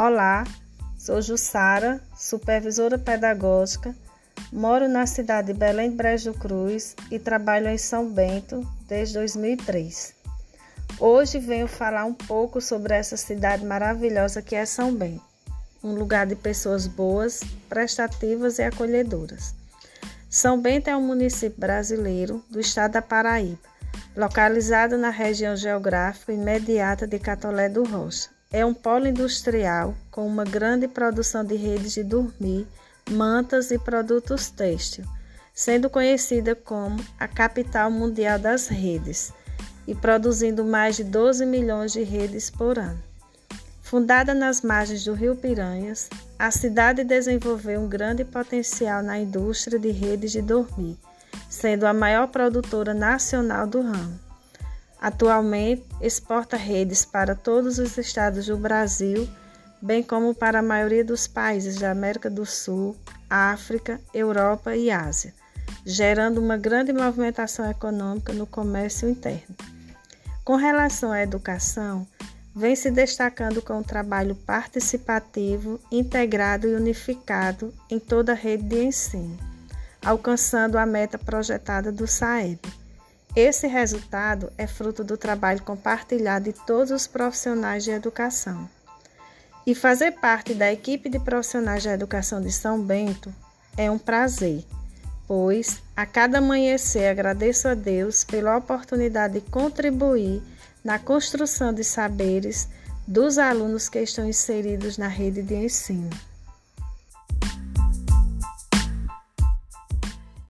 Olá, sou Jussara, supervisora pedagógica, moro na cidade de Belém Brejo Cruz e trabalho em São Bento desde 2003. Hoje venho falar um pouco sobre essa cidade maravilhosa que é São Bento, um lugar de pessoas boas, prestativas e acolhedoras. São Bento é um município brasileiro do estado da Paraíba, localizado na região geográfica imediata de Catolé do Rocha. É um polo industrial com uma grande produção de redes de dormir, mantas e produtos têxtil, sendo conhecida como a capital mundial das redes e produzindo mais de 12 milhões de redes por ano. Fundada nas margens do Rio Piranhas, a cidade desenvolveu um grande potencial na indústria de redes de dormir, sendo a maior produtora nacional do ramo. Atualmente, exporta redes para todos os estados do Brasil, bem como para a maioria dos países da América do Sul, África, Europa e Ásia, gerando uma grande movimentação econômica no comércio interno. Com relação à educação, vem se destacando com o trabalho participativo, integrado e unificado em toda a rede de ensino, alcançando a meta projetada do SAEB. Esse resultado é fruto do trabalho compartilhado de todos os profissionais de educação. E fazer parte da equipe de profissionais de educação de São Bento é um prazer, pois a cada amanhecer agradeço a Deus pela oportunidade de contribuir na construção de saberes dos alunos que estão inseridos na rede de ensino.